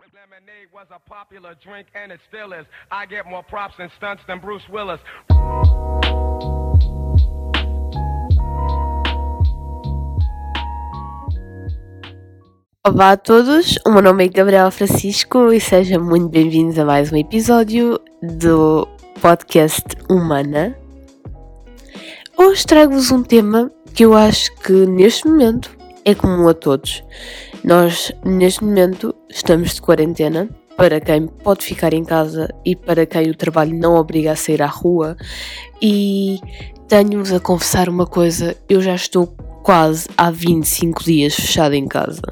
Lemonade was a popular drink and it still is. I get more props and stunts than Bruce Willis. Olá a todos, o meu nome é Gabriela Francisco e sejam muito bem-vindos a mais um episódio do podcast Humana. Hoje trago-vos um tema que eu acho que neste momento é comum a todos. Nós, neste momento, estamos de quarentena para quem pode ficar em casa e para quem o trabalho não obriga a sair à rua. E tenho-vos a confessar uma coisa: eu já estou quase há 25 dias fechada em casa.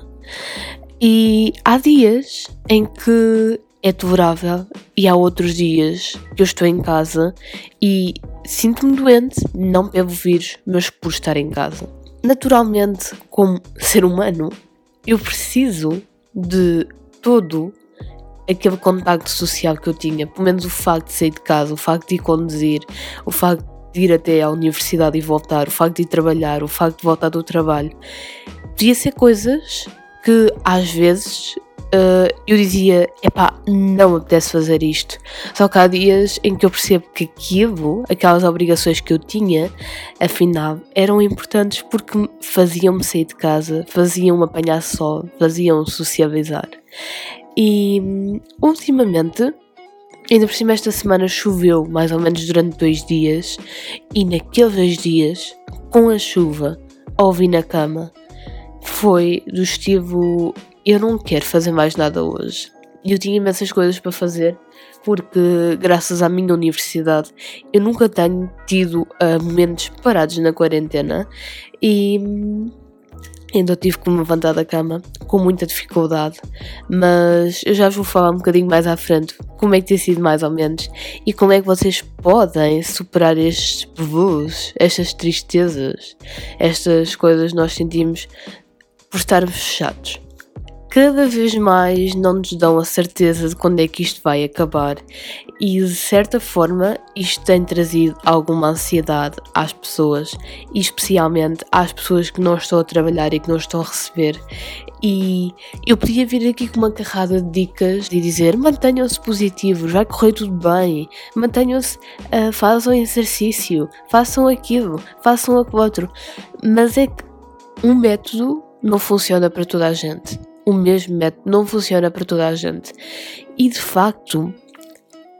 E há dias em que é tolerável e há outros dias que eu estou em casa e sinto-me doente, não pelo vírus, mas por estar em casa. Naturalmente, como ser humano, eu preciso de todo aquele contacto social que eu tinha, pelo menos o facto de sair de casa, o facto de ir conduzir, o facto de ir até à universidade e voltar, o facto de ir trabalhar, o facto de voltar do trabalho. Podia ser coisas que às vezes uh, eu dizia, epá, não me apetece fazer isto. Só que há dias em que eu percebo que aquilo, aquelas obrigações que eu tinha, afinal, eram importantes porque faziam-me sair de casa, faziam-me apanhar sol, faziam-me socializar. E ultimamente, ainda por cima esta semana choveu mais ou menos durante dois dias e naqueles dias, com a chuva, ouvi na cama, foi do estilo eu não quero fazer mais nada hoje. Eu tinha imensas coisas para fazer, porque graças à minha universidade eu nunca tenho tido uh, momentos parados na quarentena e ainda tive que me levantar da cama com muita dificuldade, mas eu já vos vou falar um bocadinho mais à frente como é que tem sido mais ou menos e como é que vocês podem superar estes blues, estas tristezas, estas coisas que nós sentimos por estarmos fechados cada vez mais não nos dão a certeza de quando é que isto vai acabar. E de certa forma isto tem trazido alguma ansiedade às pessoas e especialmente às pessoas que não estão a trabalhar e que não estão a receber. E eu podia vir aqui com uma carrada de dicas e dizer mantenham-se positivos, vai correr tudo bem, mantenham-se, uh, façam exercício, façam aquilo, façam aquilo outro, mas é que um método não funciona para toda a gente o mesmo método não funciona para toda a gente. E de facto,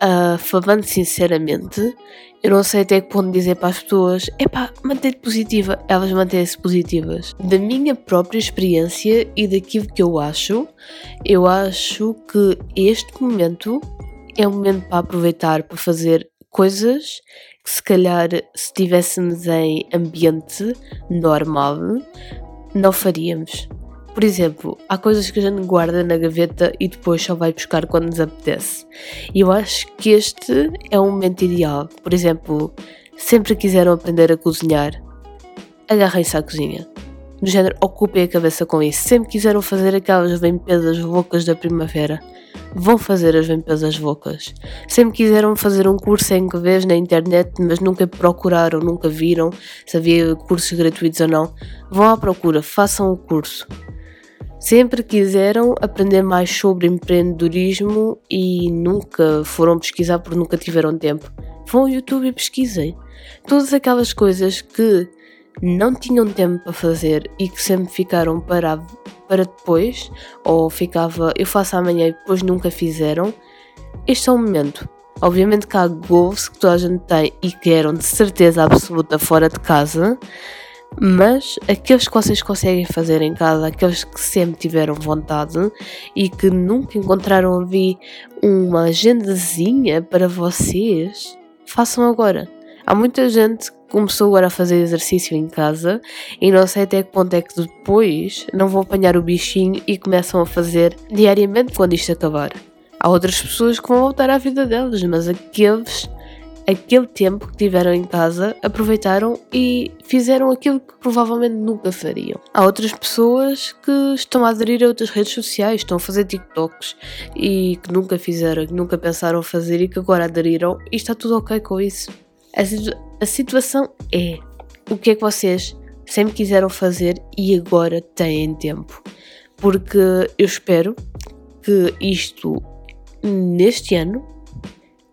uh, falando sinceramente, eu não sei até que ponto dizer para as pessoas: epá, mantém-te positiva, elas mantêm-se positivas. Da minha própria experiência e daquilo que eu acho, eu acho que este momento é um momento para aproveitar para fazer coisas que se calhar se estivéssemos em ambiente normal não faríamos. Por exemplo, há coisas que a gente guarda na gaveta e depois só vai buscar quando nos apetece. E eu acho que este é o momento ideal. Por exemplo, sempre quiseram aprender a cozinhar, agarrem-se à cozinha. Do género, ocupem a cabeça com isso. Sempre quiseram fazer aquelas limpezas loucas da primavera, vão fazer as limpezas loucas. Sempre quiseram fazer um curso em inglês na internet, mas nunca procuraram, nunca viram se havia cursos gratuitos ou não. Vão à procura, façam o curso. Sempre quiseram aprender mais sobre empreendedorismo e nunca foram pesquisar porque nunca tiveram tempo. Vão ao YouTube e pesquisem. Todas aquelas coisas que não tinham tempo para fazer e que sempre ficaram para, para depois, ou ficava eu faço amanhã e depois nunca fizeram, este é o momento. Obviamente que há goals que toda a gente tem e que eram de certeza absoluta fora de casa, mas aqueles que vocês conseguem fazer em casa, aqueles que sempre tiveram vontade e que nunca encontraram ali uma agendazinha para vocês, façam agora. Há muita gente que começou agora a fazer exercício em casa e não sei até que ponto é que depois não vão apanhar o bichinho e começam a fazer diariamente quando isto acabar. Há outras pessoas que vão voltar à vida delas, mas aqueles aquele tempo que tiveram em casa, aproveitaram e fizeram aquilo que provavelmente nunca fariam. Há outras pessoas que estão a aderir a outras redes sociais, estão a fazer TikToks e que nunca fizeram, que nunca pensaram fazer e que agora aderiram e está tudo ok com isso. A, situ a situação é o que é que vocês sempre quiseram fazer e agora têm tempo. Porque eu espero que isto neste ano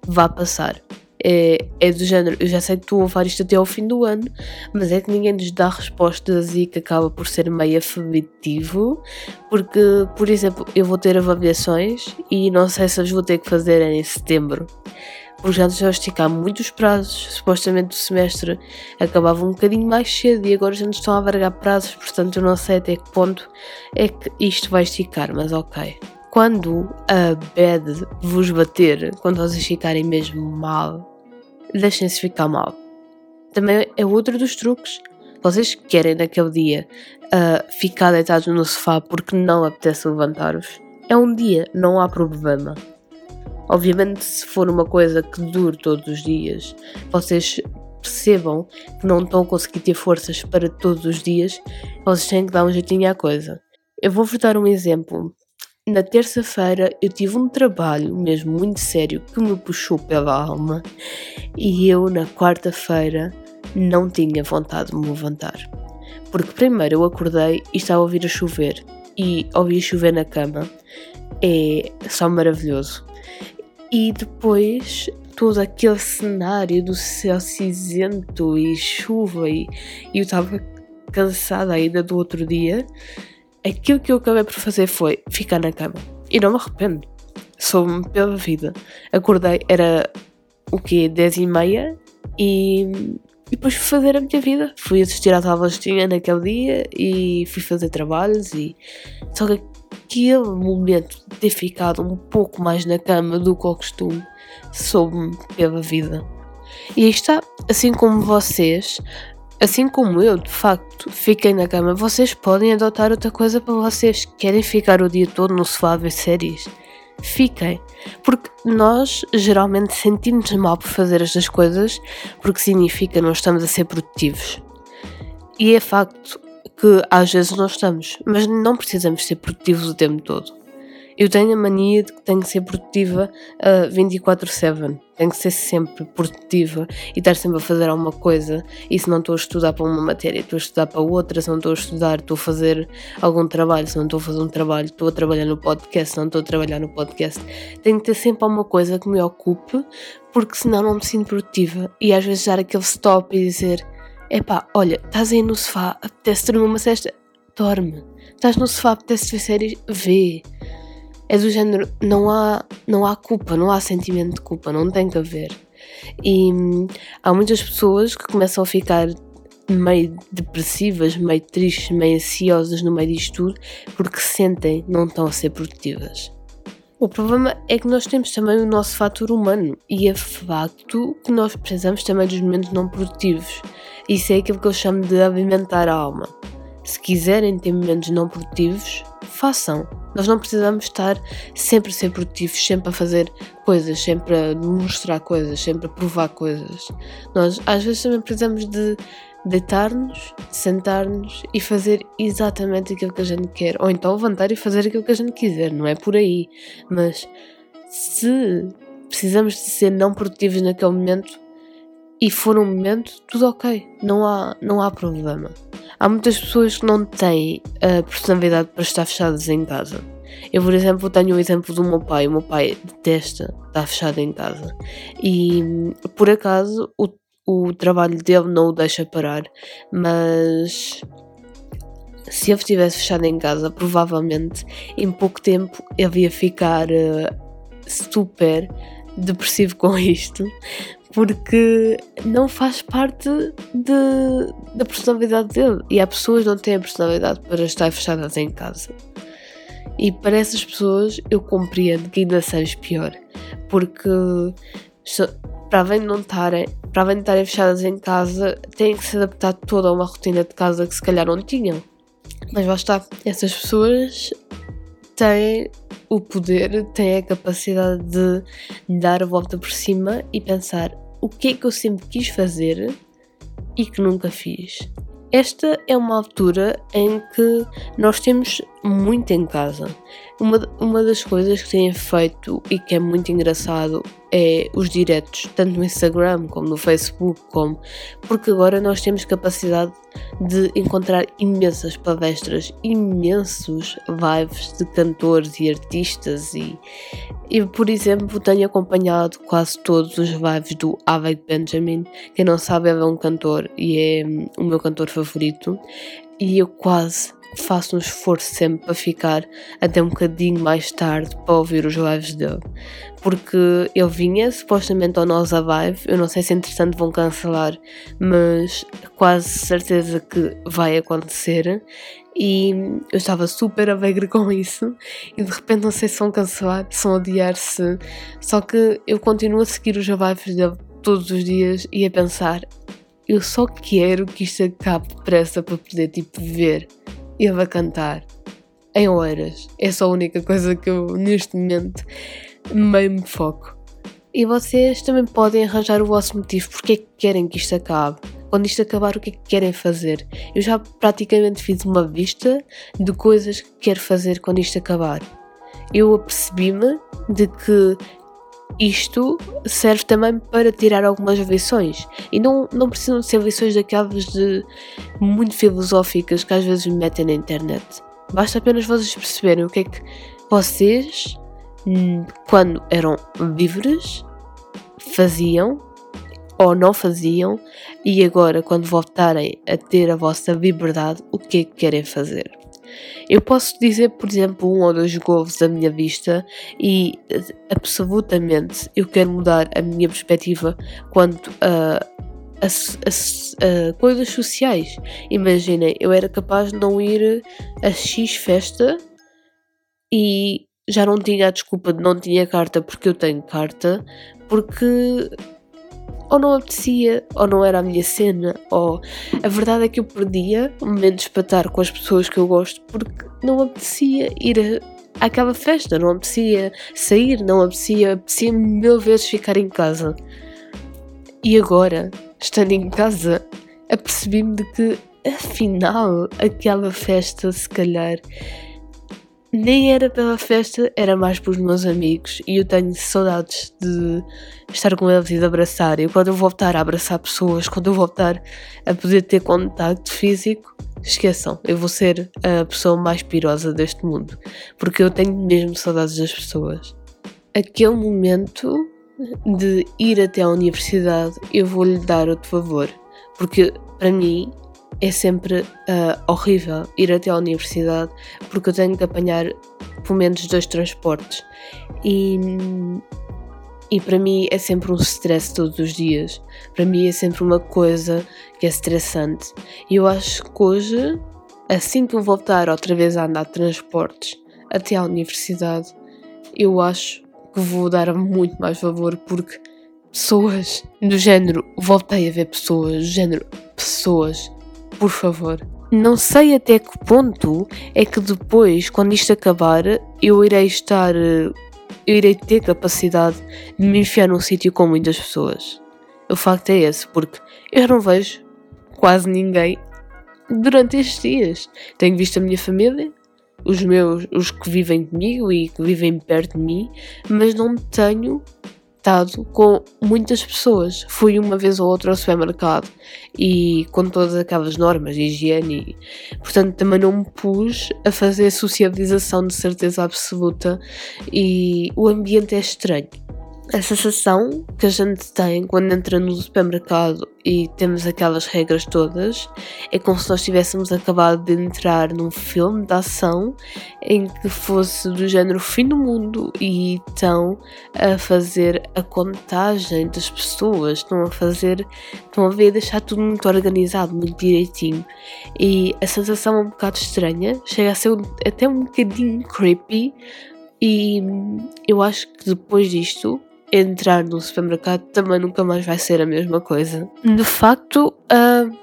vá passar. É, é do género, eu já sei que a levar isto até ao fim do ano, mas é que ninguém nos dá respostas e que acaba por ser meio afirmativo, porque, por exemplo, eu vou ter avaliações e não sei se as vou ter que fazer em setembro porque já nos esticar muitos prazos. Supostamente o semestre acabava um bocadinho mais cedo e agora já nos estão a alargar prazos, portanto eu não sei até que ponto é que isto vai esticar, mas ok. Quando a bad vos bater, quando vocês ficarem mesmo mal, deixem-se ficar mal. Também é outro dos truques. Vocês querem naquele dia uh, ficar deitados no sofá porque não apetece levantar-vos. É um dia, não há problema. Obviamente, se for uma coisa que dure todos os dias, vocês percebam que não estão a conseguir ter forças para todos os dias, vocês têm que dar um jeitinho à coisa. Eu vou-vos dar um exemplo. Na terça-feira eu tive um trabalho mesmo muito sério que me puxou pela alma e eu na quarta-feira não tinha vontade de me levantar. Porque primeiro eu acordei e estava a ouvir a chover e ouvir chover na cama é só maravilhoso. E depois todo aquele cenário do céu cinzento e chuva e, e eu estava cansada ainda do outro dia. Aquilo que eu acabei por fazer foi ficar na cama. E não me arrependo. Sou-me pela vida. Acordei, era o quê? 10 e meia e, e depois fui fazer a minha vida. Fui assistir às aulas que tinha naquele dia e fui fazer trabalhos e só que aquele momento de ter ficado um pouco mais na cama do que ao costume soube-me pela vida. E aí está, assim como vocês, assim como eu, de facto, fiquei na cama, vocês podem adotar outra coisa para vocês. Querem ficar o dia todo no sofá a ver séries? Fiquem, porque nós geralmente sentimos mal por fazer estas coisas porque significa não estamos a ser produtivos. E é facto, que às vezes nós estamos, mas não precisamos ser produtivos o tempo todo. Eu tenho a mania de que tenho que ser produtiva uh, 24-7. Tenho que ser sempre produtiva e estar sempre a fazer alguma coisa. E se não estou a estudar para uma matéria, estou a estudar para outra. Se não estou a estudar, estou a fazer algum trabalho. Se não estou a fazer um trabalho, estou a trabalhar no podcast. Se não estou a trabalhar no podcast, tenho que ter sempre alguma coisa que me ocupe, porque senão não me sinto produtiva. E às vezes dar aquele stop e dizer Epá, olha, estás aí no sofá, apetece dormir uma cesta? Dorme. Estás no sofá, apetece ver séries? Vê. É do género, não há, não há culpa, não há sentimento de culpa, não tem que haver. E hum, há muitas pessoas que começam a ficar meio depressivas, meio tristes, meio ansiosas no meio disto tudo porque sentem não estão a ser produtivas. O problema é que nós temos também o nosso fator humano e é facto que nós precisamos também dos momentos não produtivos. Isso é aquilo que eu chamo de alimentar a alma. Se quiserem ter momentos não produtivos, façam. Nós não precisamos estar sempre a ser produtivos, sempre a fazer coisas, sempre a demonstrar coisas, sempre a provar coisas. Nós às vezes também precisamos de deitar-nos, sentar-nos e fazer exatamente aquilo que a gente quer. Ou então levantar e fazer aquilo que a gente quiser, não é por aí. Mas se precisamos de ser não produtivos naquele momento e for um momento, tudo ok, não há, não há problema. Há muitas pessoas que não têm a personalidade para estar fechadas em casa. Eu, por exemplo, tenho o exemplo do meu pai. O meu pai detesta estar fechado em casa. E, por acaso, o o trabalho dele não o deixa parar, mas se ele estivesse fechado em casa, provavelmente em pouco tempo ele ia ficar uh, super depressivo com isto, porque não faz parte de, da personalidade dele. E há pessoas que não têm a personalidade para estar fechadas em casa. E para essas pessoas eu compreendo que ainda seja pior, porque para além de não estarem, para além de estarem fechadas em casa, têm que se adaptar toda a uma rotina de casa que se calhar não tinham. Mas está, essas pessoas têm o poder, têm a capacidade de dar a volta por cima e pensar o que é que eu sempre quis fazer e que nunca fiz. Esta é uma altura em que nós temos muito em casa. Uma, uma das coisas que têm feito e que é muito engraçado é os diretos, tanto no Instagram como no Facebook, como porque agora nós temos capacidade de encontrar imensas palestras, imensos lives de cantores e artistas e eu, por exemplo, tenho acompanhado quase todos os lives do Avek Benjamin. Quem não sabe, ele é um cantor e é hum, o meu cantor favorito. E eu quase faço um esforço sempre para ficar até um bocadinho mais tarde para ouvir os lives dele. Porque ele vinha supostamente ao nosso Live, eu não sei se entretanto vão cancelar, mas quase certeza que vai acontecer. E eu estava super alegre com isso, e de repente não sei se vão cancelar, se vão adiar-se. Só que eu continuo a seguir os lives dele todos os dias e a pensar: eu só quero que isto acabe depressa para poder tipo ver ele a cantar em horas. É só a única coisa que eu neste momento meio me foco. E vocês também podem arranjar o vosso motivo porque é que querem que isto acabe. Quando isto acabar, o que é que querem fazer? Eu já praticamente fiz uma vista de coisas que quero fazer quando isto acabar. Eu apercebi-me de que isto serve também para tirar algumas lições. E não, não precisam ser lições daquelas de muito filosóficas que às vezes me metem na internet. Basta apenas vocês perceberem o que é que vocês, hum, quando eram livres, faziam ou não faziam, e agora, quando voltarem a ter a vossa liberdade, o que é que querem fazer. Eu posso dizer, por exemplo, um ou dois gols da minha vista e absolutamente eu quero mudar a minha perspectiva quanto a, a, a, a coisas sociais. Imaginem, eu era capaz de não ir a X festa e já não tinha a desculpa de não tinha carta porque eu tenho carta, porque ou não apetecia, ou não era a minha cena, ou a verdade é que eu perdia momentos para estar com as pessoas que eu gosto porque não apetecia ir àquela festa, não apetecia sair, não apetecia, apetecia mil vezes ficar em casa. E agora, estando em casa, apercebi-me de que afinal aquela festa se calhar nem era pela festa, era mais pelos meus amigos e eu tenho saudades de estar com eles e de abraçar. E quando eu voltar a abraçar pessoas, quando eu voltar a poder ter contacto físico, esqueçam, eu vou ser a pessoa mais pirosa deste mundo, porque eu tenho mesmo saudades das pessoas. Aquele momento de ir até à universidade, eu vou-lhe dar outro favor, porque para mim é sempre uh, horrível ir até à universidade porque eu tenho que apanhar pelo menos dois transportes e, e para mim é sempre um stress todos os dias. Para mim é sempre uma coisa que é estressante. E eu acho que hoje, assim que eu voltar outra vez a andar de transportes até à universidade, eu acho que vou dar muito mais favor porque pessoas do género, voltei a ver pessoas, do género, pessoas por favor. Não sei até que ponto é que depois, quando isto acabar, eu irei estar. Eu irei ter capacidade de me enfiar num sítio com muitas pessoas. O facto é esse, porque eu não vejo quase ninguém durante estes dias. Tenho visto a minha família, os meus, os que vivem comigo e que vivem perto de mim, mas não tenho com muitas pessoas. Fui uma vez ou outra ao supermercado e com todas aquelas normas de higiene, portanto também não me pus a fazer socialização de certeza absoluta e o ambiente é estranho a sensação que a gente tem quando entra no supermercado e temos aquelas regras todas é como se nós tivéssemos acabado de entrar num filme de ação em que fosse do género fim do mundo e estão a fazer a contagem das pessoas, estão a fazer, estão a ver deixar tudo muito organizado, muito direitinho. E a sensação é um bocado estranha, chega a ser até um bocadinho creepy. E eu acho que depois disto entrar no supermercado também nunca mais vai ser a mesma coisa. De facto, uh,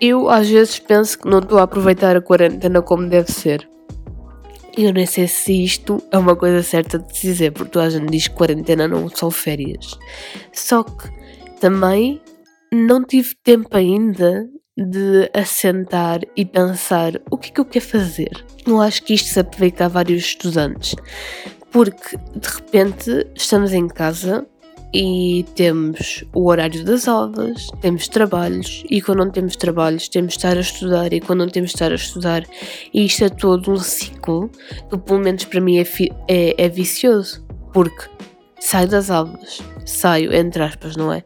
eu às vezes penso que não estou a aproveitar a quarentena como deve ser. Eu nem sei se isto é uma coisa certa de dizer, porque toda a gente diz que quarentena não são férias. Só que também não tive tempo ainda de assentar e pensar o que é que eu quero fazer. Eu acho que isto se aplica a vários estudantes porque de repente estamos em casa e temos o horário das aulas, temos trabalhos e quando não temos trabalhos temos de estar a estudar e quando não temos de estar a estudar e isto é todo um ciclo que pelo menos para mim é, é, é vicioso porque saio das aulas, saio entre aspas, não é?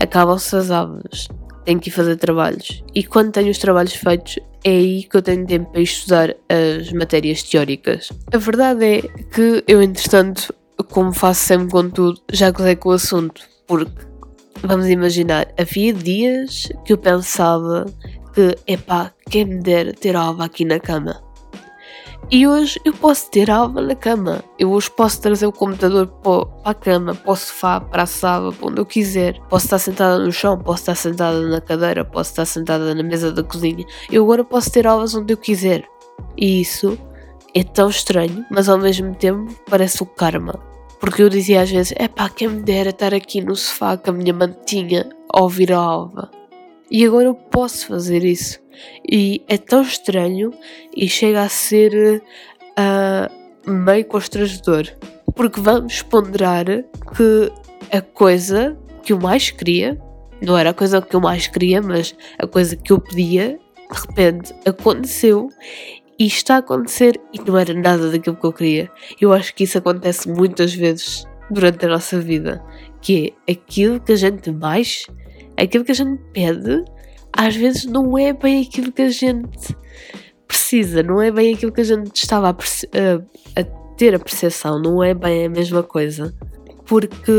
Acabam-se as aulas, tenho que ir fazer trabalhos e quando tenho os trabalhos feitos é aí que eu tenho tempo para estudar as matérias teóricas. A verdade é que eu entretanto como faço sempre com tudo, já gozei com o assunto, porque vamos imaginar, havia dias que eu pensava que, epá, quem me dera ter alva aqui na cama. E hoje eu posso ter alva na cama. Eu hoje posso trazer o computador para a cama, para o sofá, para a sala, para onde eu quiser. Posso estar sentada no chão, posso estar sentada na cadeira, posso estar sentada na mesa da cozinha. Eu agora posso ter aulas onde eu quiser. E isso é tão estranho, mas ao mesmo tempo parece o karma. Porque eu dizia às vezes: é pá, quem me dera estar aqui no sofá com a minha mantinha a ouvir a alva. E agora eu posso fazer isso. E é tão estranho e chega a ser uh, meio constrangedor. Porque vamos ponderar que a coisa que eu mais queria, não era a coisa que eu mais queria, mas a coisa que eu pedia, de repente aconteceu e está a acontecer e não era nada daquilo que eu queria. Eu acho que isso acontece muitas vezes durante a nossa vida, que é aquilo que a gente mais, aquilo que a gente pede, às vezes não é bem aquilo que a gente precisa, não é bem aquilo que a gente estava a, a, a ter a percepção, não é bem a mesma coisa. Porque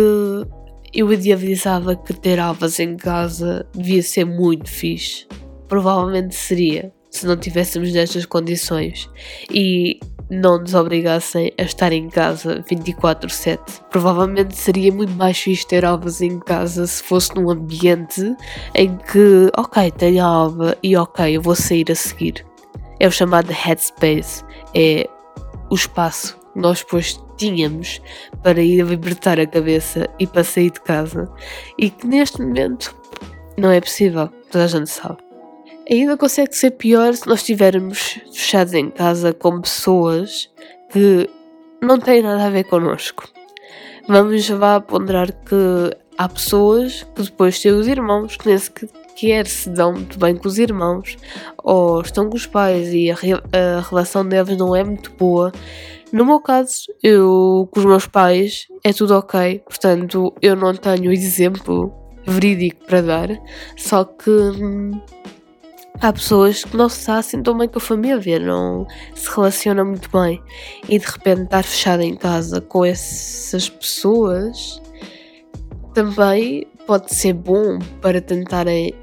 eu idealizava que ter alvas em casa devia ser muito fixe. Provavelmente seria, se não tivéssemos nestas condições e não nos obrigassem a estar em casa 24-7. Provavelmente seria muito mais fixe ter alvas em casa se fosse num ambiente em que, ok, tenho a alva e ok, eu vou sair a seguir. É o chamado headspace, é o espaço que nós depois tínhamos para ir libertar a cabeça e para sair de casa e que neste momento não é possível, toda a gente sabe. Ainda consegue ser pior se nós estivermos fechados em casa com pessoas que não têm nada a ver connosco. Vamos já ponderar que há pessoas que depois têm os irmãos que nem sequer se dão muito bem com os irmãos ou estão com os pais e a, a relação deles não é muito boa. No meu caso, eu com os meus pais é tudo ok, portanto eu não tenho exemplo verídico para dar, só que hum, há pessoas que não se assim tão bem com a família, não se relacionam muito bem e de repente estar fechada em casa com essas pessoas também pode ser bom para tentarem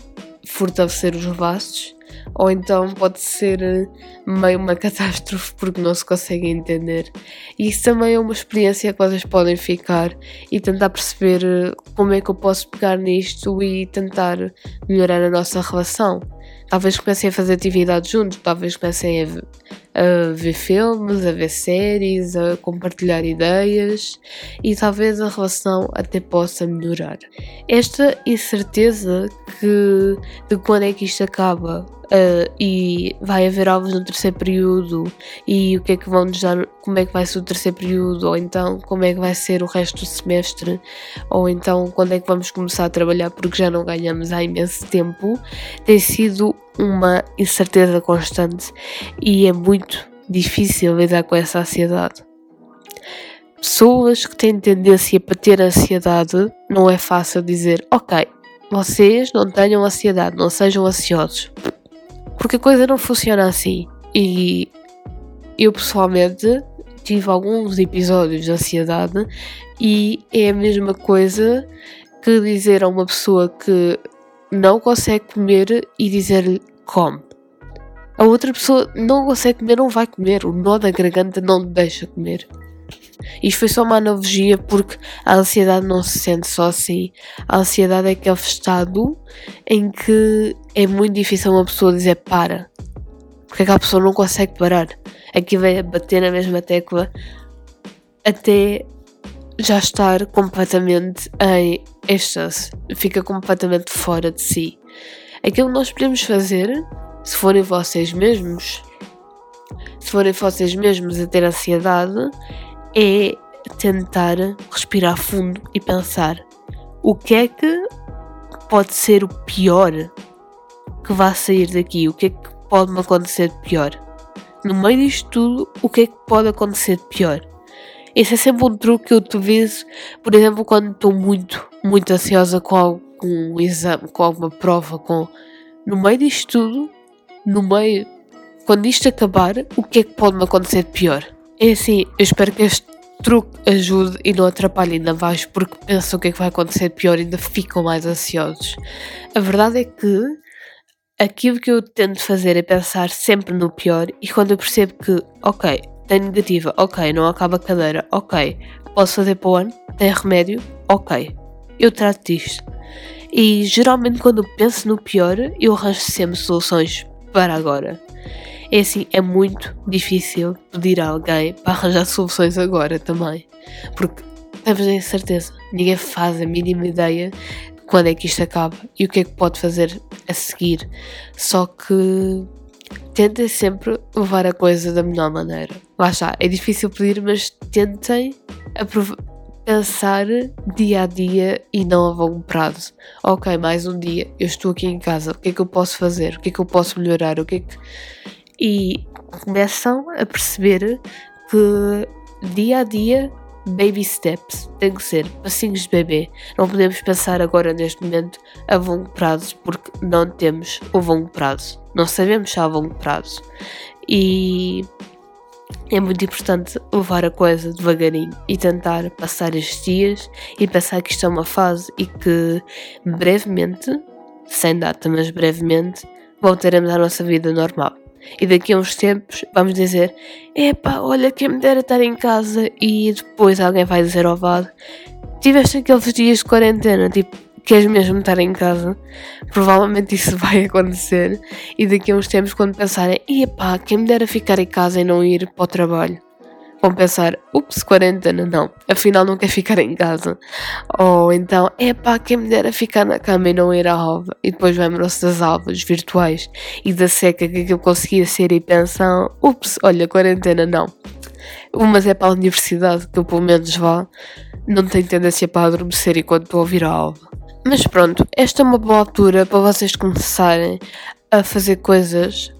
fortalecer os laços ou então pode ser meio uma catástrofe porque não se consegue entender. E isso também é uma experiência que vocês podem ficar e tentar perceber como é que eu posso pegar nisto e tentar melhorar a nossa relação. Talvez comecem a fazer atividades juntos, talvez comecem a, a ver filmes, a ver séries, a compartilhar ideias e talvez a relação até possa melhorar. Esta incerteza que de quando é que isto acaba Uh, e vai haver aulas no terceiro período e o que é que vão nos dar, como é que vai ser o terceiro período, ou então como é que vai ser o resto do semestre, ou então quando é que vamos começar a trabalhar porque já não ganhamos há imenso tempo, tem sido uma incerteza constante e é muito difícil lidar com essa ansiedade. Pessoas que têm tendência para ter ansiedade, não é fácil dizer, ok, vocês não tenham ansiedade, não sejam ansiosos porque a coisa não funciona assim. E eu pessoalmente tive alguns episódios de ansiedade e é a mesma coisa que dizer a uma pessoa que não consegue comer e dizer-lhe come. A outra pessoa não consegue comer, não vai comer. O nó da garganta não deixa comer. Isto foi só uma analogia porque a ansiedade não se sente só assim. A ansiedade é aquele estado em que é muito difícil uma pessoa dizer para. Porque aquela pessoa não consegue parar. Aquilo é bater na mesma tecla até já estar completamente em êxtase. Fica completamente fora de si. Aquilo que nós podemos fazer, se forem vocês mesmos, se forem vocês mesmos a ter ansiedade, é tentar respirar fundo e pensar: o que é que pode ser o pior que vai sair daqui? O que é que pode me acontecer de pior? No meio disto tudo, o que é que pode acontecer de pior? Esse é sempre um truque que eu utilizo, por exemplo, quando estou muito, muito ansiosa com algum exame, com alguma prova, com... No meio disto tudo, no meio, quando isto acabar, o que é que pode me acontecer de pior? É assim, eu espero que este truque ajude e não atrapalhe ainda mais, porque pensam o que é que vai acontecer de pior e ainda ficam mais ansiosos. A verdade é que aquilo que eu tento fazer é pensar sempre no pior e quando eu percebo que, ok, tem negativa, ok, não acaba a cadeira, ok, posso fazer para o ano, tem remédio, ok, eu trato disto. E geralmente quando penso no pior, eu arranjo sempre soluções para agora. É assim, é muito difícil pedir a alguém para arranjar soluções agora também. Porque temos a certeza, ninguém faz a mínima ideia quando é que isto acaba e o que é que pode fazer a seguir. Só que tentem sempre levar a coisa da melhor maneira. Lá está, é difícil pedir, mas tentem pensar dia a dia e não a longo prazo. Ok, mais um dia, eu estou aqui em casa, o que é que eu posso fazer? O que é que eu posso melhorar? O que é que... E começam a perceber que dia a dia baby steps, tem que ser passinhos de bebê. Não podemos pensar agora neste momento a longo prazo porque não temos o longo prazo. Não sabemos se há longo prazo. E é muito importante levar a coisa devagarinho e tentar passar estes dias e pensar que isto é uma fase e que brevemente, sem data, mas brevemente, voltaremos à nossa vida normal. E daqui a uns tempos vamos dizer: Epá, olha, quem me dera estar em casa. E depois alguém vai dizer ao VAD: Tiveste aqueles dias de quarentena, tipo, queres mesmo estar em casa? Provavelmente isso vai acontecer. E daqui a uns tempos, quando pensarem: Epá, quem me dera ficar em casa e não ir para o trabalho vão pensar, ups, quarentena, não, afinal não quer ficar em casa. Ou então, é pá, quem me dera ficar na cama e não ir à alva. E depois lembram-se das alvas virtuais e da seca que aquilo conseguia ser e pensam, ups, olha, quarentena, não. Umas é para a universidade, que eu pelo menos vá, não tenho tendência para adormecer enquanto estou a ouvir a alva. Mas pronto, esta é uma boa altura para vocês começarem a fazer coisas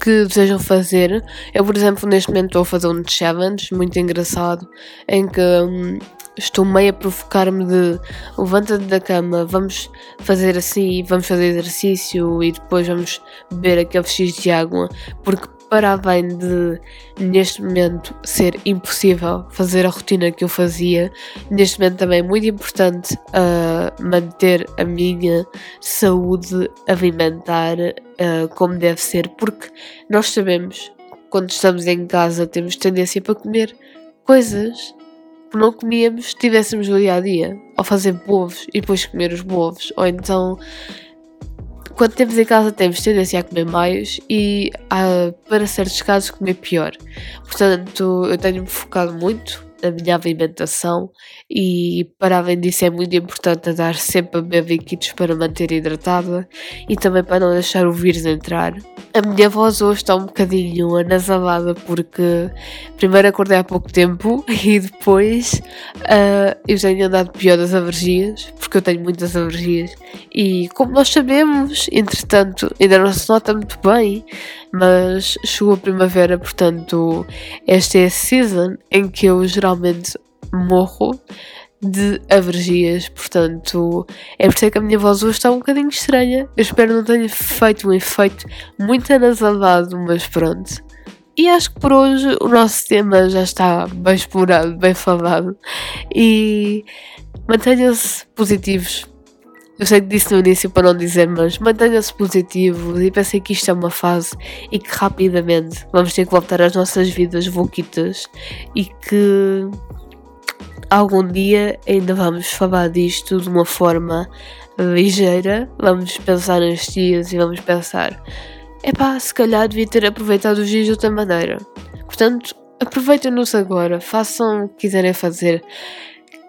que desejam fazer. Eu, por exemplo, neste momento estou a fazer um challenge muito engraçado em que hum, estou meio a provocar-me de levanta-te da cama, vamos fazer assim, vamos fazer exercício e depois vamos beber aquele X de água, porque para além de neste momento ser impossível fazer a rotina que eu fazia, neste momento também é muito importante uh, manter a minha saúde alimentar uh, como deve ser, porque nós sabemos quando estamos em casa temos tendência para comer coisas que não comíamos se estivéssemos no dia a dia, ou fazer bovos e depois comer os bovos, ou então quando temos em casa temos tendência a comer mais e a, para certos casos comer pior. Portanto, eu tenho-me focado muito na minha alimentação e para além disso é muito importante dar sempre a beber líquidos para manter hidratada e também para não deixar o vírus entrar. A minha voz hoje está um bocadinho anasalada porque primeiro acordei há pouco tempo e depois uh, eu tenho andado pior das alergias, porque eu tenho muitas alergias e como nós sabemos, entretanto, ainda não se nota muito bem, mas chegou a primavera, portanto, esta é a season em que eu geralmente morro de alergias, portanto, é por isso que a minha voz hoje está um bocadinho estranha. Eu espero não tenha feito um efeito muito anasalado, mas pronto. E acho que por hoje o nosso tema já está bem explorado, bem falado. E mantenham-se positivos. Eu sei que disse no início para não dizer, mas mantenham-se positivos e pensem que isto é uma fase e que rapidamente vamos ter que voltar às nossas vidas voquitas e que algum dia ainda vamos falar disto de uma forma ligeira. Vamos pensar nos dias e vamos pensar: é pá, se calhar devia ter aproveitado os dias de outra maneira. Portanto, aproveitem-nos agora, façam o que quiserem fazer.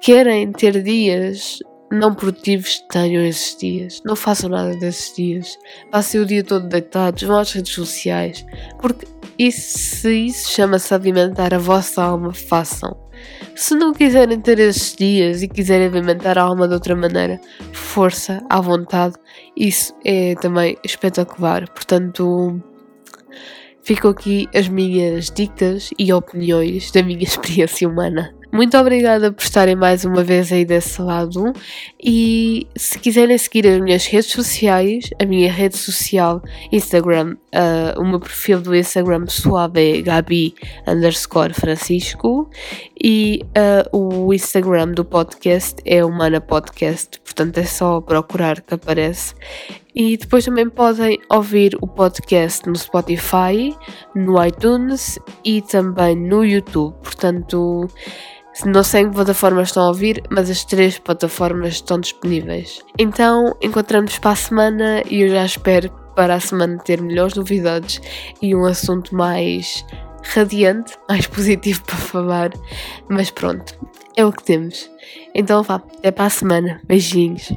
Querem ter dias não produtivos, tenham esses dias. Não façam nada desses dias. Passem o dia todo deitados, vão às redes sociais. Porque isso, se isso chama-se alimentar a vossa alma, façam. Se não quiserem ter esses dias e quiserem alimentar a alma de outra maneira, força, à vontade, isso é também espetacular. Portanto, ficam aqui as minhas dicas e opiniões da minha experiência humana. Muito obrigada por estarem mais uma vez aí desse lado. E se quiserem seguir as minhas redes sociais, a minha rede social Instagram, uh, o meu perfil do Instagram pessoal é Gabi underscore Francisco e uh, o Instagram do podcast é Humana Podcast, portanto é só procurar que aparece. E depois também podem ouvir o podcast no Spotify, no iTunes e também no YouTube. Portanto, não sei em que plataformas estão a ouvir, mas as três plataformas estão disponíveis. Então, encontramos para a semana e eu já espero para a semana ter melhores novidades e um assunto mais radiante, mais positivo para falar. Mas pronto, é o que temos. Então vá, até para a semana. Beijinhos.